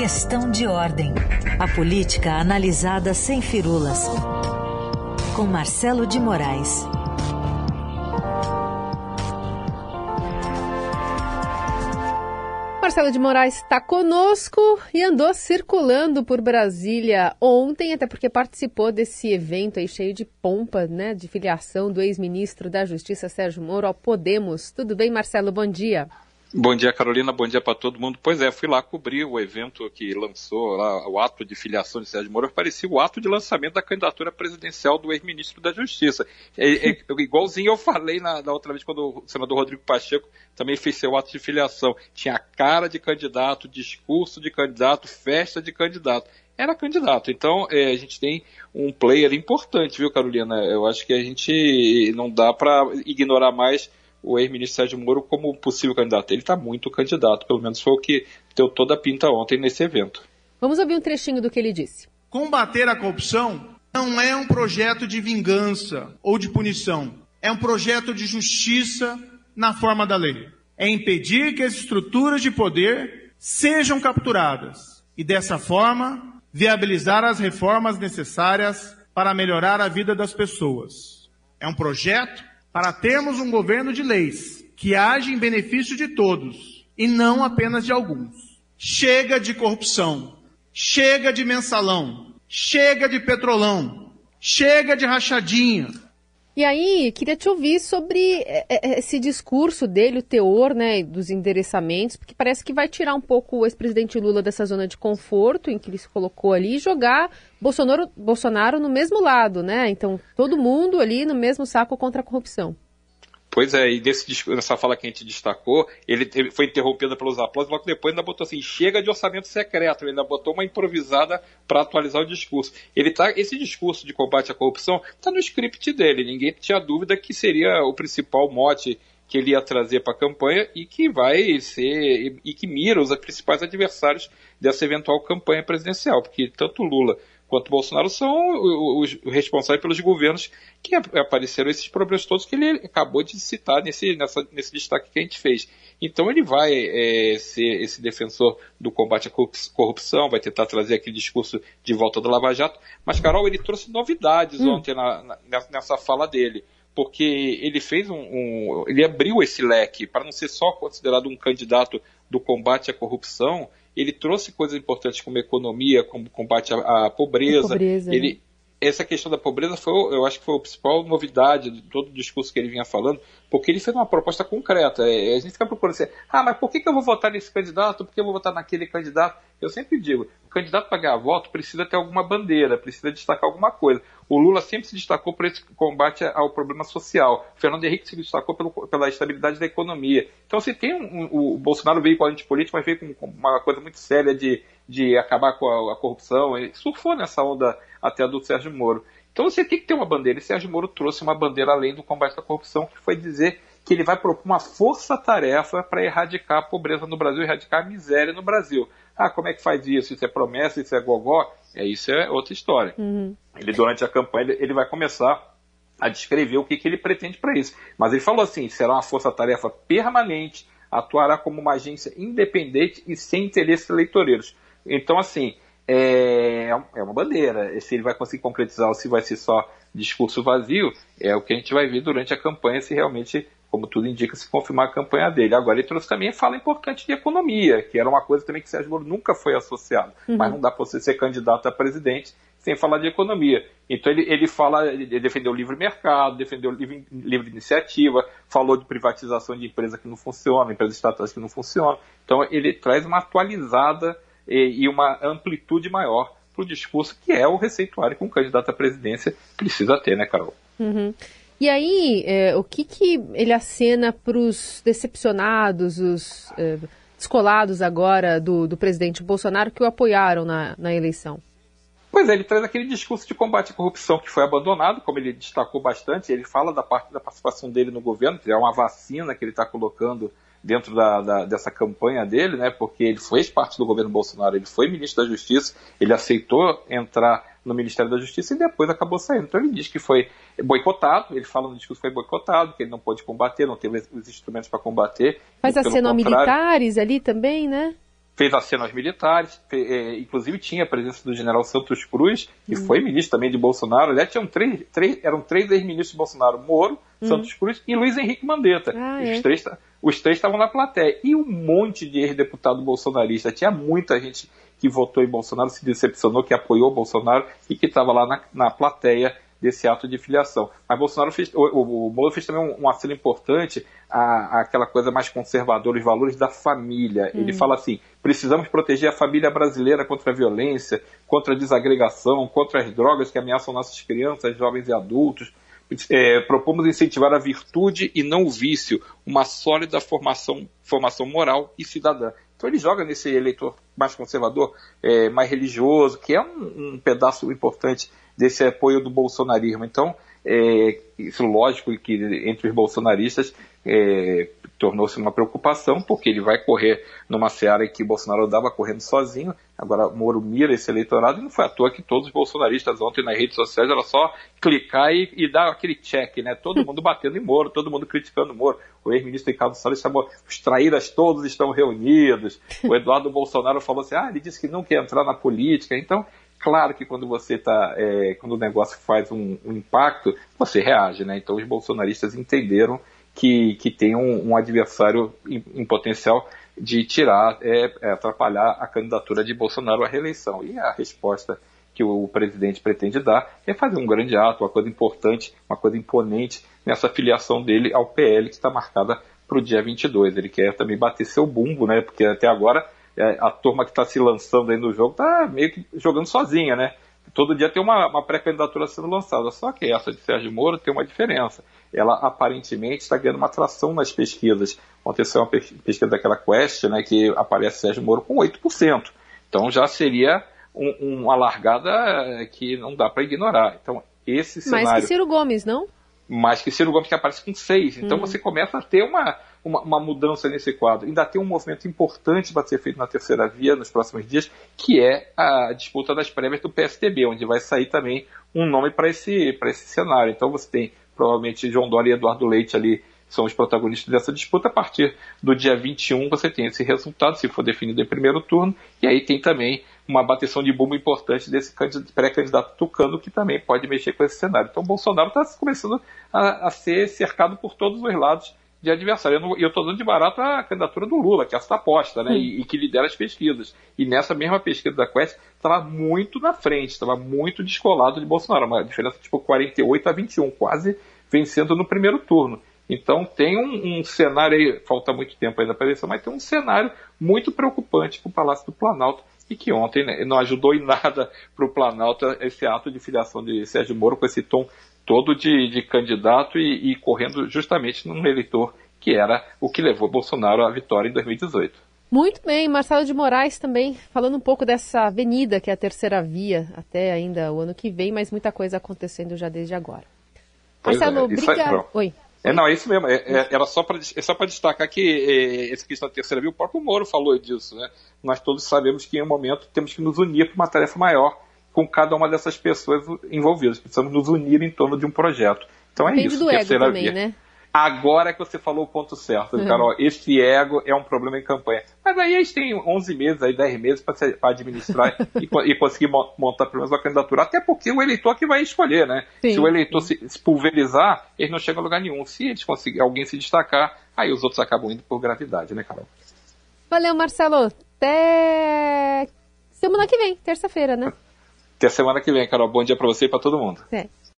Questão de ordem. A política analisada sem firulas. Com Marcelo de Moraes. Marcelo de Moraes está conosco e andou circulando por Brasília ontem, até porque participou desse evento aí cheio de pompa, né, de filiação do ex-ministro da Justiça Sérgio Moro ao Podemos. Tudo bem, Marcelo? Bom dia. Bom dia, Carolina. Bom dia para todo mundo. Pois é, fui lá cobrir o evento que lançou lá, o ato de filiação de Sérgio Moro. Parecia o ato de lançamento da candidatura presidencial do ex-ministro da Justiça. É, é, igualzinho eu falei na, na, outra vez, quando o senador Rodrigo Pacheco também fez seu ato de filiação. Tinha cara de candidato, discurso de candidato, festa de candidato. Era candidato. Então, é, a gente tem um player importante, viu, Carolina? Eu acho que a gente não dá para ignorar mais o ex-ministro Sérgio Moro como possível candidato. Ele está muito candidato, pelo menos foi o que deu toda a pinta ontem nesse evento. Vamos ouvir um trechinho do que ele disse. Combater a corrupção não é um projeto de vingança ou de punição. É um projeto de justiça na forma da lei. É impedir que as estruturas de poder sejam capturadas e, dessa forma, viabilizar as reformas necessárias para melhorar a vida das pessoas. É um projeto para termos um governo de leis que age em benefício de todos e não apenas de alguns. Chega de corrupção, chega de mensalão, chega de petrolão, chega de rachadinha, e aí, queria te ouvir sobre é, é, esse discurso dele, o teor né, dos endereçamentos, porque parece que vai tirar um pouco o ex-presidente Lula dessa zona de conforto em que ele se colocou ali e jogar Bolsonaro, Bolsonaro no mesmo lado, né? Então, todo mundo ali no mesmo saco contra a corrupção. Pois é, e nesse, nessa fala que a gente destacou, ele foi interrompido pelos aplausos, logo depois ainda botou assim, chega de orçamento secreto, ele ainda botou uma improvisada para atualizar o discurso. Ele tá, esse discurso de combate à corrupção está no script dele, ninguém tinha dúvida que seria o principal mote que ele ia trazer para a campanha e que vai ser, e que mira os principais adversários dessa eventual campanha presidencial, porque tanto Lula quanto Bolsonaro são os responsáveis pelos governos que apareceram esses problemas todos que ele acabou de citar nesse, nessa, nesse destaque que a gente fez. Então ele vai é, ser esse defensor do combate à corrupção, vai tentar trazer aquele discurso de volta do Lava Jato, mas Carol, ele trouxe novidades hum. ontem na, na, nessa fala dele porque ele fez um, um, ele abriu esse leque para não ser só considerado um candidato do combate à corrupção, ele trouxe coisas importantes como economia, como combate à, à pobreza. pobreza ele, né? Essa questão da pobreza foi, eu acho que foi a principal novidade de todo o discurso que ele vinha falando, porque ele fez uma proposta concreta. É, a gente fica procurando assim, ah, mas por que, eu vou votar nesse candidato? Por que eu vou votar naquele candidato? Eu sempre digo, o candidato para ganhar voto precisa ter alguma bandeira, precisa destacar alguma coisa. O Lula sempre se destacou por esse combate ao problema social. O Fernando Henrique se destacou pelo, pela estabilidade da economia. Então, se tem um, um, o Bolsonaro veio com a antipolítica, mas veio com uma coisa muito séria de, de acabar com a, a corrupção. Ele surfou nessa onda até a do Sérgio Moro. Então você tem que ter uma bandeira. E Sérgio Moro trouxe uma bandeira além do combate à corrupção, que foi dizer que ele vai propor uma força-tarefa para erradicar a pobreza no Brasil, erradicar a miséria no Brasil. Ah, como é que faz isso? Isso é promessa, isso é gogó? É, isso é outra história. Uhum. Ele, durante a campanha, ele vai começar a descrever o que, que ele pretende para isso. Mas ele falou assim: será uma força-tarefa permanente, atuará como uma agência independente e sem interesses eleitoreiros. Então, assim, é, é uma bandeira. Se ele vai conseguir concretizar ou se vai ser só discurso vazio, é o que a gente vai ver durante a campanha, se realmente, como tudo indica, se confirmar a campanha dele. Agora, ele trouxe também fala importante de economia, que era uma coisa também que Sérgio Moro nunca foi associado. Uhum. Mas não dá para você ser candidato a presidente sem falar de economia. Então ele, ele fala, ele defendeu o livre mercado, defendeu livre, livre iniciativa, falou de privatização de empresa que não funciona, empresas estatais que não funcionam. Então ele traz uma atualizada e, e uma amplitude maior para o discurso que é o receituário que um candidato à presidência precisa ter, né, Carol? Uhum. E aí, é, o que, que ele acena para os decepcionados, os é, descolados agora do, do presidente Bolsonaro que o apoiaram na, na eleição? Pois é, ele traz aquele discurso de combate à corrupção que foi abandonado, como ele destacou bastante. Ele fala da parte da participação dele no governo, que é uma vacina que ele está colocando dentro da, da, dessa campanha dele, né? Porque ele fez parte do governo Bolsonaro, ele foi ministro da Justiça, ele aceitou entrar no Ministério da Justiça e depois acabou saindo. Então ele diz que foi boicotado, ele fala no discurso que foi boicotado, que ele não pôde combater, não teve os instrumentos para combater. Mas acendam militares ali também, né? fez aceno aos militares, é, inclusive tinha a presença do general Santos Cruz, que uhum. foi ministro também de Bolsonaro. Aliás, tinham três, três, eram três ex-ministros de Bolsonaro: Moro, uhum. Santos Cruz e Luiz Henrique Mandetta. Ah, é. os, três, os três estavam na plateia. E um monte de ex-deputado bolsonarista. Tinha muita gente que votou em Bolsonaro, se decepcionou, que apoiou Bolsonaro e que estava lá na, na plateia desse ato de filiação. Mas Bolsonaro fez, o, o Moro fez também um, um aceno importante à, àquela coisa mais conservadora, os valores da família. Hum. Ele fala assim: precisamos proteger a família brasileira contra a violência, contra a desagregação, contra as drogas que ameaçam nossas crianças, jovens e adultos. É, propomos incentivar a virtude e não o vício, uma sólida formação, formação moral e cidadã. Então ele joga nesse eleitor mais conservador, é, mais religioso, que é um, um pedaço importante desse apoio do bolsonarismo. Então, é, isso lógico que entre os bolsonaristas é, tornou-se uma preocupação, porque ele vai correr numa seara que Bolsonaro andava correndo sozinho, agora Moro mira esse eleitorado, e não foi à toa que todos os bolsonaristas ontem nas redes sociais era só clicar e, e dar aquele check, né? Todo mundo batendo em Moro, todo mundo criticando Moro. O ex-ministro Ricardo Salles chamou, os traíras todos estão reunidos. O Eduardo Bolsonaro falou assim, ah, ele disse que não quer entrar na política. Então, Claro que quando você está, é, quando o negócio faz um, um, impacto, você reage, né? Então os bolsonaristas entenderam que, que tem um, um adversário em, em, potencial de tirar, é, é, atrapalhar a candidatura de Bolsonaro à reeleição. E a resposta que o presidente pretende dar é fazer um grande ato, uma coisa importante, uma coisa imponente nessa filiação dele ao PL que está marcada para o dia 22. Ele quer também bater seu bumbo, né? Porque até agora é, a turma que está se lançando aí no jogo está meio que jogando sozinha, né? Todo dia tem uma, uma pré-candidatura sendo lançada. Só que essa de Sérgio Moro tem uma diferença. Ela aparentemente está ganhando uma atração nas pesquisas. Aconteceu uma pesquisa daquela Quest, né, que aparece Sérgio Moro com 8%. Então já seria um, uma largada é, que não dá para ignorar. Então, esse cenário. Mais que Ciro Gomes, não? Mais que Ciro Gomes, que aparece com 6%. Então hum. você começa a ter uma, uma, uma, mudança nesse quadro. Ainda tem um movimento importante para ser feito na terceira via nos próximos dias, que é a disputa das prévias do PSDB, onde vai sair também um nome para esse, esse cenário. Então você tem provavelmente João Dória e Eduardo Leite ali são os protagonistas dessa disputa. A partir do dia 21 você tem esse resultado, se for definido em primeiro turno, e aí tem também uma bateção de bumbo importante desse pré-candidato Tucano, que também pode mexer com esse cenário. Então Bolsonaro está começando a, a, ser cercado por todos os lados de adversário. E eu estou dando de barato a candidatura do Lula, que é essa aposta, né? E, e, que lidera as pesquisas. E nessa mesma pesquisa da Quest, estava muito na frente, estava muito descolado de Bolsonaro. Uma diferença tipo 48 a 21, quase vencendo no primeiro turno. Então tem um, um cenário aí, falta muito tempo ainda para eleição, mas tem um cenário muito preocupante para o Palácio do Planalto e que ontem né, não ajudou em nada para o Planalto esse ato de filiação de Sérgio Moro com esse tom todo de, de candidato e, e, correndo justamente num eleitor que era o que levou Bolsonaro à vitória em 2018. Muito bem, Marcelo de Moraes também falando um pouco dessa avenida que é a terceira via até ainda o ano que vem, mas muita coisa acontecendo já desde agora. Pois Marcelo, é, obrigado. Oi. É, não, é isso mesmo. É, é, era só para é só destacar que é, essa questão da terceira via, o próprio Moro falou disso. Né? Nós todos sabemos que em um momento temos que nos unir para uma tarefa maior com cada uma dessas pessoas envolvidas. Precisamos nos unir em torno de um projeto. Então é Depende isso. do ego também, via. né? Agora que você falou o ponto certo, uhum. Carol. Este ego é um problema em campanha. Mas aí eles têm 11 meses, aí 10 meses para administrar e, e, conseguir montar pelo menos uma candidatura. Até porque o eleitor que vai escolher, né? Sim. Se o eleitor se, se, pulverizar, eles não chegam a lugar nenhum. Se eles conseguirem alguém se destacar, aí os outros acabam indo por gravidade, né, Carol? Valeu, Marcelo. Até semana que vem, terça-feira, né? Até semana que vem, Carol. Bom dia para você e para todo mundo. É.